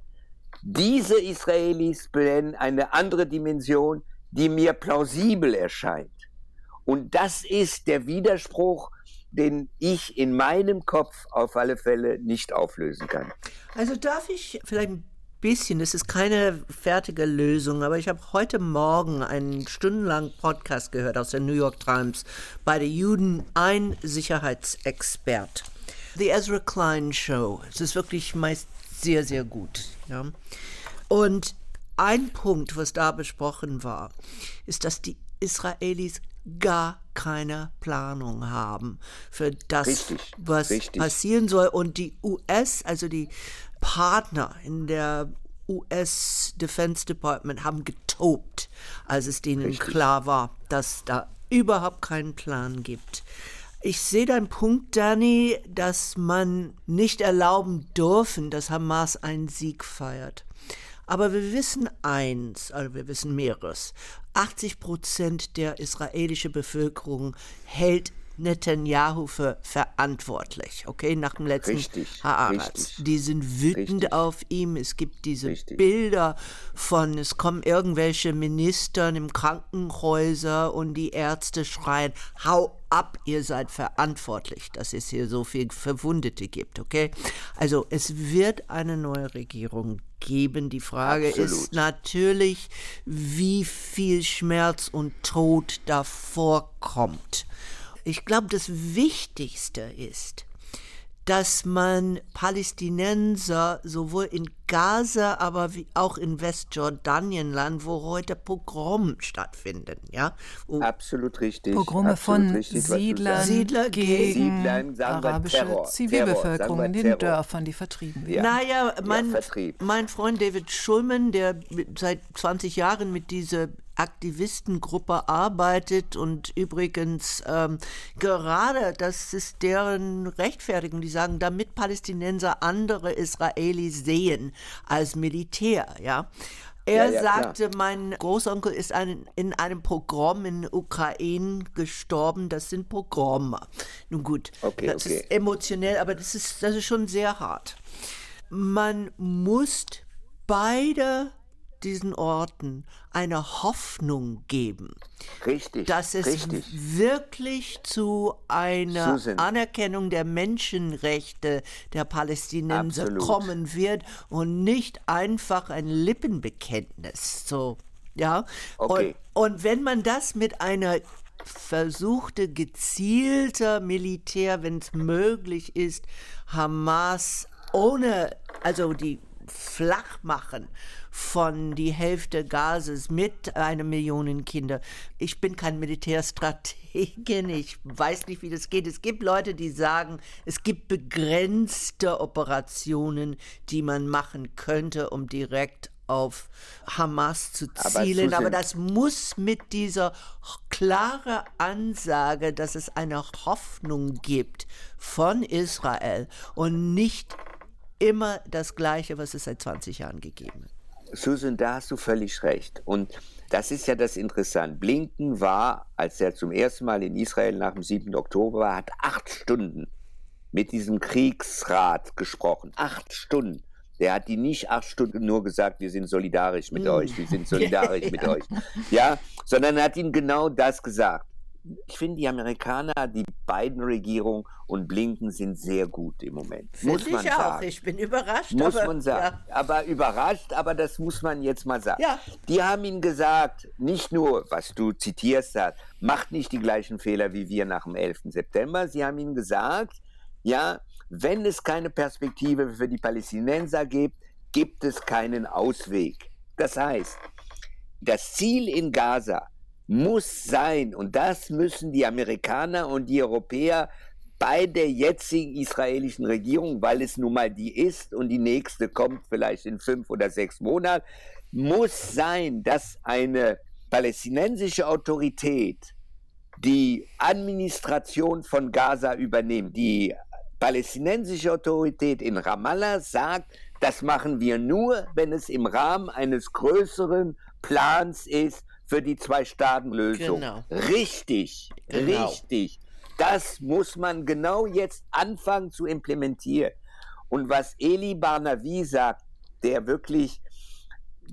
Diese Israelis benennen eine andere Dimension, die mir plausibel erscheint. Und das ist der Widerspruch, den ich in meinem Kopf auf alle Fälle nicht auflösen kann. Also darf ich vielleicht ein bisschen, es ist keine fertige Lösung, aber ich habe heute Morgen einen stundenlangen Podcast gehört aus der New York Times bei den Juden, ein Sicherheitsexpert. The Ezra Klein Show. Es ist wirklich meist sehr, sehr gut. Ja. Und ein Punkt, was da besprochen war, ist, dass die Israelis gar keine Planung haben für das, richtig, was richtig. passieren soll. Und die US, also die Partner in der US Defense Department haben getobt, als es denen richtig. klar war, dass da überhaupt keinen Plan gibt. Ich sehe deinen Punkt, Danny, dass man nicht erlauben dürfen, dass Hamas einen Sieg feiert. Aber wir wissen eins, also wir wissen mehreres. 80 Prozent der israelischen Bevölkerung hält Netanyahu für verantwortlich, okay, nach dem letzten Haaretz. Die sind wütend Richtig. auf ihm. Es gibt diese Richtig. Bilder von, es kommen irgendwelche Ministern im Krankenhäuser und die Ärzte schreien, hau ab, ihr seid verantwortlich, dass es hier so viel Verwundete gibt, okay? Also es wird eine neue Regierung geben. Die Frage Absolut. ist natürlich, wie viel Schmerz und Tod davor kommt. Ich glaube, das Wichtigste ist, dass man Palästinenser sowohl in Gaza, aber wie auch in Westjordanienland, wo heute Pogrom stattfinden, ja, wo Absolut richtig. Pogrome absolut von richtig, Siedlern. Siedler gegen Siedlern, arabische Terror, Zivilbevölkerung Terror, sagen in den Terror. Dörfern, die vertrieben werden. Naja, mein, Vertrieb. mein Freund David Schulman, der seit 20 Jahren mit dieser Aktivistengruppe arbeitet und übrigens ähm, gerade, das ist deren Rechtfertigung, die sagen, damit Palästinenser andere Israelis sehen als Militär, ja. Er Ja, ja, klar. sagte, mein Großonkel ist ein, in einem Pogrom in Ukraine gestorben. Das sind Pogrome. Nun gut, Okay, das okay. ist emotionell, aber das ist, das ist schon sehr hart. Man muss beide diesen Orten eine Hoffnung geben, Richtig. dass es richtig. wirklich zu einer Susan. Anerkennung der Menschenrechte der Palästinenser Absolut. kommen wird und nicht einfach ein Lippenbekenntnis. So, ja. Okay. Und, und wenn man das mit einer versuchte gezielter Militär, wenn es möglich ist, Hamas ohne, also die Flachmachen von die Hälfte Gazes mit einer Million Kinder. Ich bin kein Militärstrategin, ich weiß nicht, wie das geht. Es gibt Leute, die sagen, es gibt begrenzte Operationen, die man machen könnte, um direkt auf Hamas zu Aber zielen. Susan- Aber das muss mit dieser klare Ansage, dass es eine Hoffnung gibt von Israel und nicht immer das Gleiche, was es seit 20 Jahren gegeben hat. Susan, da hast du völlig recht. Und das ist ja das Interessante. Blinken war, als er zum ersten Mal in Israel nach dem 7. Oktober war, hat acht Stunden mit diesem Kriegsrat gesprochen. Acht Stunden. Der hat die nicht acht Stunden nur gesagt, wir sind solidarisch mit euch, wir sind solidarisch mit euch. Ja, sondern er hat ihnen genau das gesagt. Ich finde, die Amerikaner, die beiden Regierungen und Blinken sind sehr gut im Moment. muss Finde man ich auch. sagen. Ich bin überrascht. Muss aber, man sagen. Ja. Aber überrascht, aber das muss man jetzt mal sagen. Ja. Die haben ihnen gesagt, nicht nur, was du zitierst hast, macht nicht die gleichen Fehler wie wir nach dem 11. September. Sie haben ihnen gesagt, ja, wenn es keine Perspektive für die Palästinenser gibt, gibt es keinen Ausweg. Das heißt, das Ziel in Gaza muss sein, und das müssen die Amerikaner und die Europäer bei der jetzigen israelischen Regierung, weil es nun mal die ist und die nächste kommt vielleicht in fünf oder sechs Monaten, muss sein, dass eine palästinensische Autorität die Administration von Gaza übernimmt. Die palästinensische Autorität in Ramallah sagt, das machen wir nur, wenn es im Rahmen eines größeren Plans ist für die Zwei-Staaten-Lösung. Genau. Richtig, Genau. richtig. Das muss man genau jetzt anfangen zu implementieren. Und was Eli Barnavi sagt, der wirklich,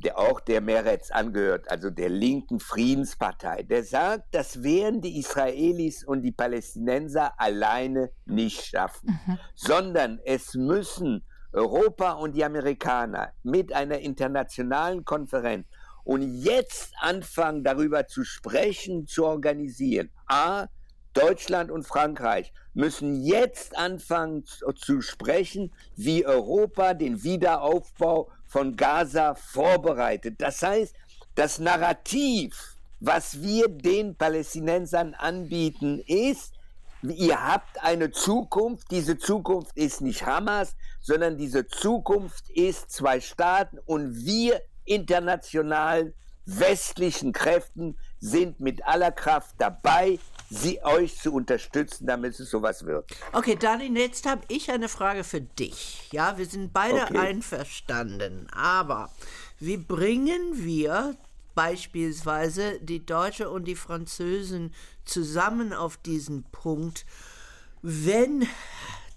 der auch der Meretz angehört, also der linken Friedenspartei, der sagt, das werden die Israelis und die Palästinenser alleine nicht schaffen, sondern es müssen Europa und die Amerikaner mit einer internationalen Konferenz und jetzt anfangen, darüber zu sprechen, zu organisieren. A, Deutschland und Frankreich müssen jetzt anfangen zu, sprechen, wie Europa den Wiederaufbau von Gaza vorbereitet. Das heißt, das Narrativ, was wir den Palästinensern anbieten, ist, ihr habt eine Zukunft. Diese Zukunft ist nicht Hamas, sondern diese Zukunft ist zwei Staaten und wir internationalen westlichen Kräften sind mit aller Kraft dabei, sie euch zu unterstützen, damit es sowas wird. Okay, Dani, jetzt habe ich eine Frage für dich. Ja, wir sind beide Okay. einverstanden, aber wie bringen wir beispielsweise die Deutsche und die Französen zusammen auf diesen Punkt, wenn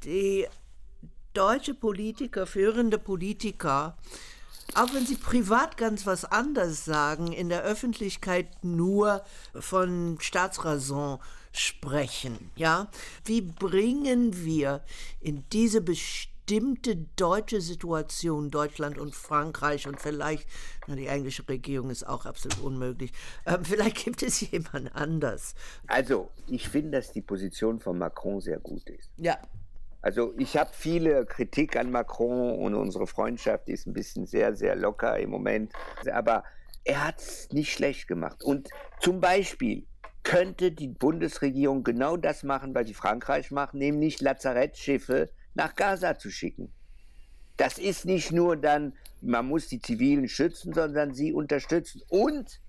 die deutsche Politiker, führende Politiker, auch wenn sie privat ganz was anderes sagen, in der Öffentlichkeit nur von Staatsräson sprechen, ja? Wie bringen wir in diese bestimmte deutsche Situation, Deutschland und Frankreich und vielleicht, na, die englische Regierung ist auch absolut unmöglich, ähm, vielleicht gibt es jemand anders. Also, ich finde, dass die Position von Macron sehr gut ist. Ja, Also ich habe viele Kritik an Macron und unsere Freundschaft ist ein bisschen sehr, sehr locker im Moment. Aber er hat es nicht schlecht gemacht. Und zum Beispiel könnte die Bundesregierung genau das machen, was die Frankreich macht, nämlich Lazarettschiffe nach Gaza zu schicken. Das ist nicht nur dann, man muss die Zivilen schützen, sondern sie unterstützen. Und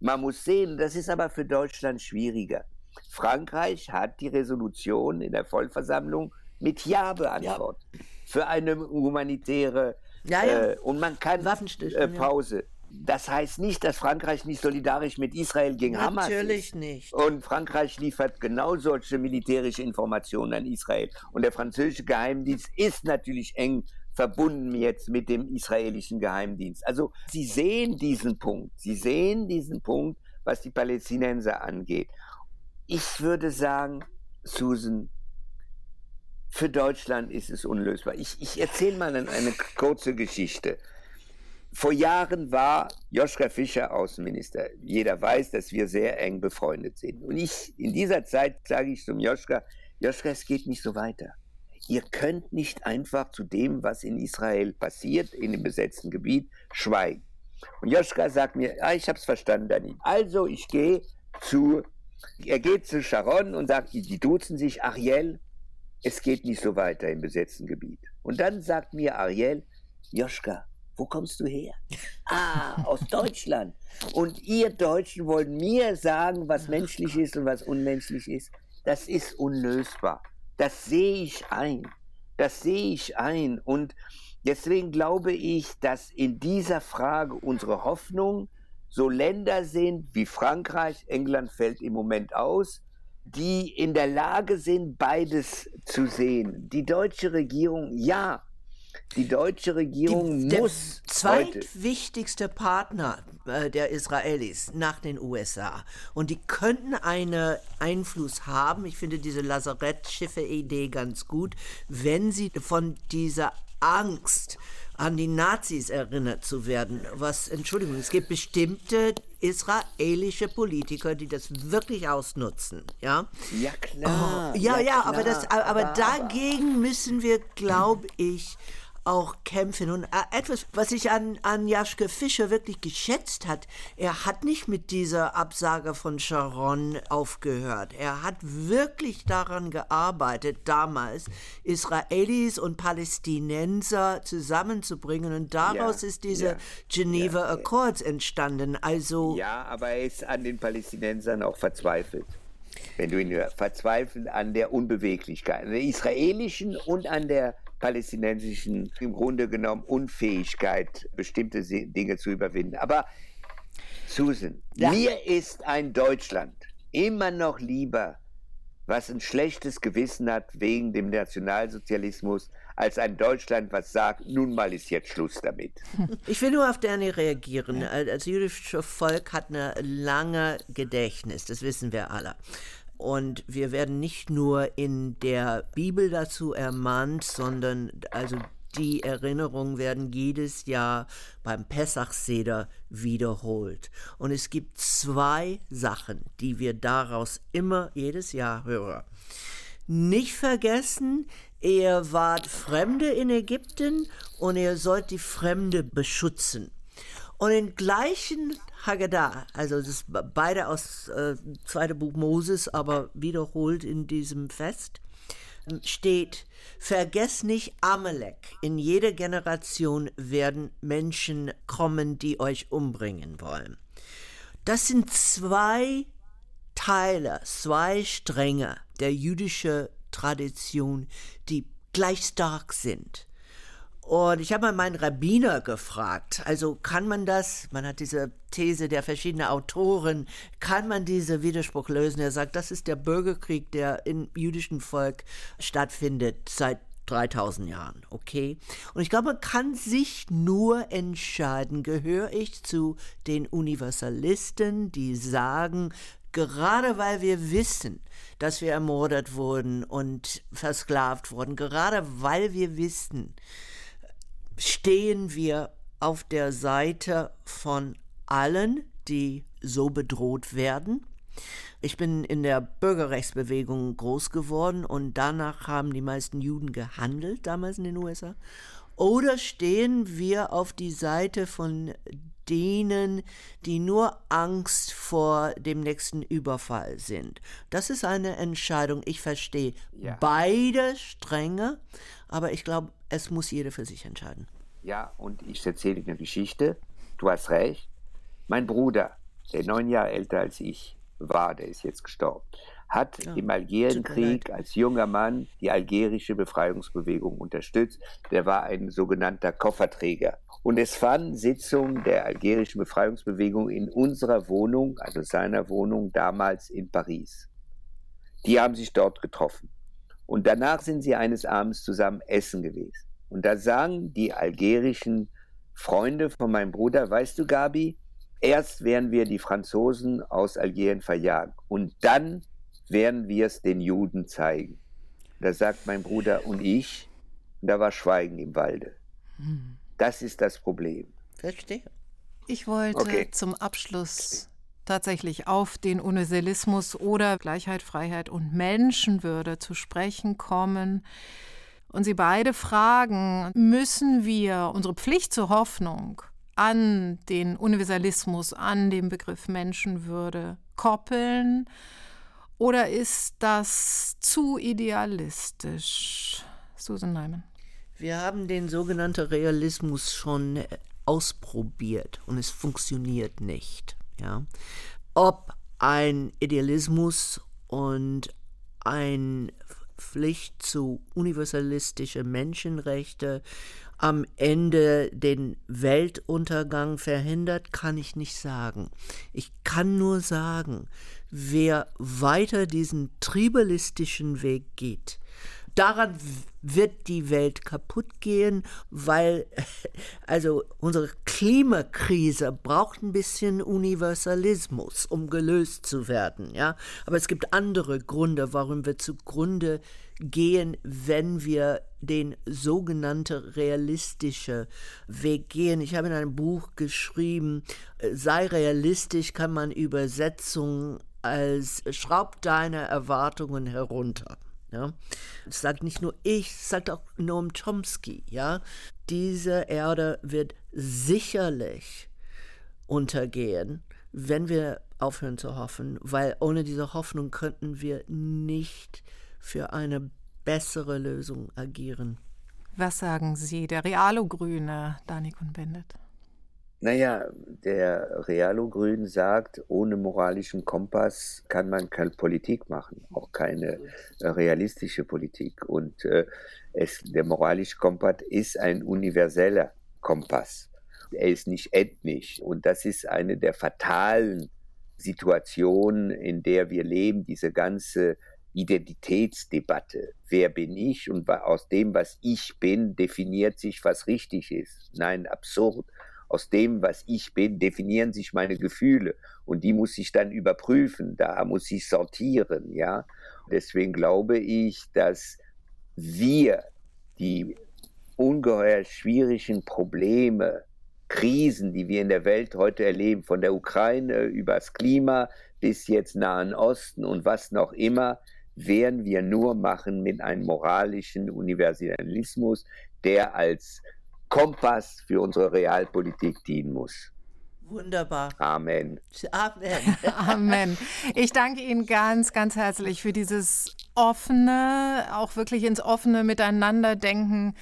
man muss sehen, das ist aber für Deutschland schwieriger. Frankreich hat die Resolution in der Vollversammlung mit Ja beantwortet. Für eine humanitäre Ja, ja. Äh, und man kann Waffenstillstand, äh, ja. Pause. Das heißt nicht, dass Frankreich nicht solidarisch mit Israel gegen Hamas ist. natürlich nicht. Und Frankreich liefert genau solche militärische Informationen an Israel. Und der französische Geheimdienst ist natürlich eng verbunden jetzt mit dem israelischen Geheimdienst. Also sie sehen diesen Punkt. Sie sehen diesen Punkt, was die Palästinenser angeht. Ich würde sagen, Susan, für Deutschland ist es unlösbar. Ich, ich erzähle mal eine, kurze Geschichte. Vor Jahren war Joschka Fischer Außenminister. Jeder weiß, dass wir sehr eng befreundet sind. Und ich, in dieser Zeit sage ich zum Joschka, Joschka, es geht nicht so weiter. Ihr könnt nicht einfach zu dem, was in Israel passiert, in dem besetzten Gebiet, schweigen. Und Joschka sagt mir, ah, ich habe es verstanden, Dani. Also ich gehe zu, er geht zu Sharon und sagt, die duzen sich, Ariel, es geht nicht so weiter im besetzten Gebiet. Und dann sagt mir Ariel, Joschka, wo kommst du her? Ah, aus Deutschland. Und ihr Deutschen wollt mir sagen, was menschlich ist und was unmenschlich ist. Das ist unlösbar. Das sehe ich ein. Das sehe ich ein. Und deswegen glaube ich, dass in dieser Frage unsere Hoffnung so Länder sind wie Frankreich, England fällt im Moment aus, die in der Lage sind, beides zu sehen. Die deutsche Regierung, ja, die deutsche Regierung der muss heute. zweitwichtigste Partner äh, der Israelis nach den USA. Und die könnten einen Einfluss haben. Ich finde diese Lazarettschiffe-Idee ganz gut, wenn sie von dieser Angst an die Nazis erinnert zu werden. Was, Entschuldigung, es gibt bestimmte israelische Politiker, die das wirklich ausnutzen. Ja, Ja, klar. Oh, ja, ja, aber, klar. das, aber, dagegen müssen wir, glaube ich, auch kämpfen. Und äh, etwas, was ich an, an Jaschke Fischer wirklich geschätzt hat, er hat nicht mit dieser Absage von Sharon aufgehört. Er hat wirklich daran gearbeitet, damals Israelis und Palästinenser zusammenzubringen. Und daraus Ja, ist diese ja, Geneva ja. Accords entstanden. Also, Ja, aber er ist an den Palästinensern auch verzweifelt. Wenn du ihn hörst, verzweifelt an der Unbeweglichkeit, an der israelischen und an der palästinensischen, im Grunde genommen Unfähigkeit, bestimmte Dinge zu überwinden. Aber Susan, Ja. mir ist ein Deutschland immer noch lieber, was ein schlechtes Gewissen hat wegen dem Nationalsozialismus, als ein Deutschland, was sagt, nun mal ist jetzt Schluss damit. Ich will nur auf Danny reagieren. Das jüdische Volk hat eine lange Gedächtnis, das wissen wir alle. Und wir werden nicht nur in der Bibel dazu ermahnt, sondern also die Erinnerungen werden jedes Jahr beim Pessachseder wiederholt. Und es gibt zwei Sachen, die wir daraus immer jedes Jahr hören. Nicht vergessen, ihr wart Fremde in Ägypten und ihr sollt die Fremde beschützen. Und im gleichen Haggadah, also das ist beide aus äh, zweite Buch Moses, aber wiederholt in diesem Fest, steht, vergesst nicht Amalek. In jeder Generation werden Menschen kommen, die euch umbringen wollen. Das sind zwei Teile, zwei Stränge der jüdischen Tradition, die gleich stark sind. Und ich habe mal meinen Rabbiner gefragt, also kann man das, man hat diese These der verschiedenen Autoren, kann man diese Widerspruch lösen? Er sagt, das ist der Bürgerkrieg, der im jüdischen Volk stattfindet seit 3000 Jahren, okay? Und ich glaube, man kann sich nur entscheiden, gehöre ich zu den Universalisten, die sagen, gerade weil wir wissen, dass wir ermordet wurden und versklavt wurden, gerade weil wir wissen, stehen wir auf der Seite von allen, die so bedroht werden. Ich bin in der Bürgerrechtsbewegung groß geworden und danach haben die meisten Juden gehandelt, damals in den USA. Oder stehen wir auf die Seite von denen, die nur Angst vor dem nächsten Überfall sind? Das ist eine Entscheidung. Ich verstehe ja. beide Stränge, aber ich glaube, es muss jeder für sich entscheiden. Ja, und ich erzähle dir eine Geschichte. Du hast recht. Mein Bruder, der neun Jahre älter als ich war, der ist jetzt gestorben, hat ja, im Algerienkrieg als junger Mann die algerische Befreiungsbewegung unterstützt. Der war ein sogenannter Kofferträger. Und es fanden Sitzungen der algerischen Befreiungsbewegung in unserer Wohnung, also seiner Wohnung damals in Paris. Die haben sich dort getroffen. Und danach sind sie eines Abends zusammen essen gewesen. Und da sagen die algerischen Freunde von meinem Bruder, weißt du, Gabi, erst werden wir die Franzosen aus Algerien verjagen und dann werden wir es den Juden zeigen. Da sagt mein Bruder und ich, und da war Schweigen im Walde. Hm. Das ist das Problem. Verstehe. Ich wollte okay. zum Abschluss tatsächlich auf den Universalismus oder Gleichheit, Freiheit und Menschenwürde zu sprechen kommen. Und Sie beide fragen, müssen wir unsere Pflicht zur Hoffnung an den Universalismus, an den Begriff Menschenwürde koppeln? Oder ist das zu idealistisch? Susan Neumann. Wir haben den sogenannten Realismus schon ausprobiert und es funktioniert nicht. Ja? Ob ein Idealismus und ein Pflicht zu universalistische Menschenrechte am Ende den Weltuntergang verhindert, kann ich nicht sagen. Ich kann nur sagen, wer weiter diesen tribalistischen Weg geht, daran wird die Welt kaputt gehen, weil also unsere Klimakrise braucht ein bisschen Universalismus, um gelöst zu werden, ja. Aber es gibt andere Gründe, warum wir zugrunde gehen, wenn wir den sogenannten realistische Weg gehen. Ich habe in einem Buch geschrieben, äh, sei realistisch kann man Übersetzung als schraub deine Erwartungen herunter. Ja? Das sagt nicht nur ich, das sagt auch Noam Chomsky. Ja? Diese Erde wird sicherlich untergehen, wenn wir aufhören zu hoffen, weil ohne diese Hoffnung könnten wir nicht für eine bessere Lösung agieren. Was sagen Sie, der Realo-Grüne, Dani Kuhn-Bendit? Naja, der Realo-Grün sagt, ohne moralischen Kompass kann man keine Politik machen, auch keine äh, realistische Politik. Und äh, es, der moralische Kompass ist ein universeller Kompass. Er ist nicht ethnisch. Und das ist eine der fatalen Situationen, in der wir leben, diese ganze Identitätsdebatte. Wer bin ich? Und aus dem, was ich bin, definiert sich, was richtig ist. Nein, absurd aus dem, was ich bin, definieren sich meine Gefühle und die muss ich dann überprüfen, da muss ich sortieren, ja. Deswegen glaube ich, dass wir die ungeheuer schwierigen Probleme, Krisen, die wir in der Welt heute erleben, von der Ukraine über das Klima bis jetzt Nahen Osten und was noch immer, werden wir nur machen mit einem moralischen Universalismus, der als Kompass für unsere Realpolitik dienen muss. Wunderbar. Amen. Amen. Amen. Ich danke Ihnen ganz, ganz herzlich für dieses offene, auch wirklich ins offene Miteinanderdenken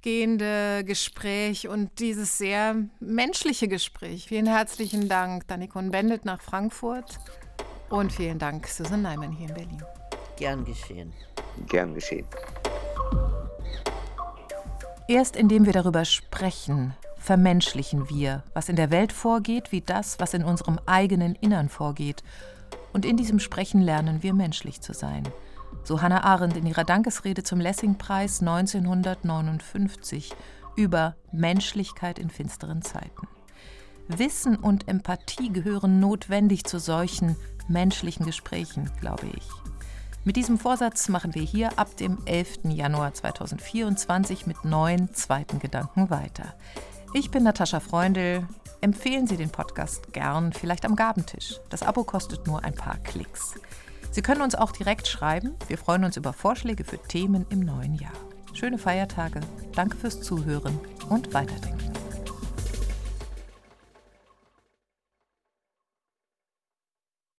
gehende Gespräch und dieses sehr menschliche Gespräch. Vielen herzlichen Dank, Danikon Bendit nach Frankfurt und vielen Dank, Susan Neiman hier in Berlin. Gern geschehen. Gern geschehen. Erst indem wir darüber sprechen, vermenschlichen wir, was in der Welt vorgeht, wie das, was in unserem eigenen Innern vorgeht. Und in diesem Sprechen lernen wir menschlich zu sein. So Hannah Arendt in ihrer Dankesrede zum Lessing-Preis 1959 über Menschlichkeit in finsteren Zeiten. Wissen und Empathie gehören notwendig zu solchen menschlichen Gesprächen, glaube ich. Mit diesem Vorsatz machen wir hier ab dem 11. Januar 2024 mit neuen zweiten Gedanken weiter. Ich bin Natascha Freundl. Empfehlen Sie den Podcast gern, vielleicht am Gabentisch. Das Abo kostet nur ein paar Klicks. Sie können uns auch direkt schreiben. Wir freuen uns über Vorschläge für Themen im neuen Jahr. Schöne Feiertage, danke fürs Zuhören und Weiterdenken.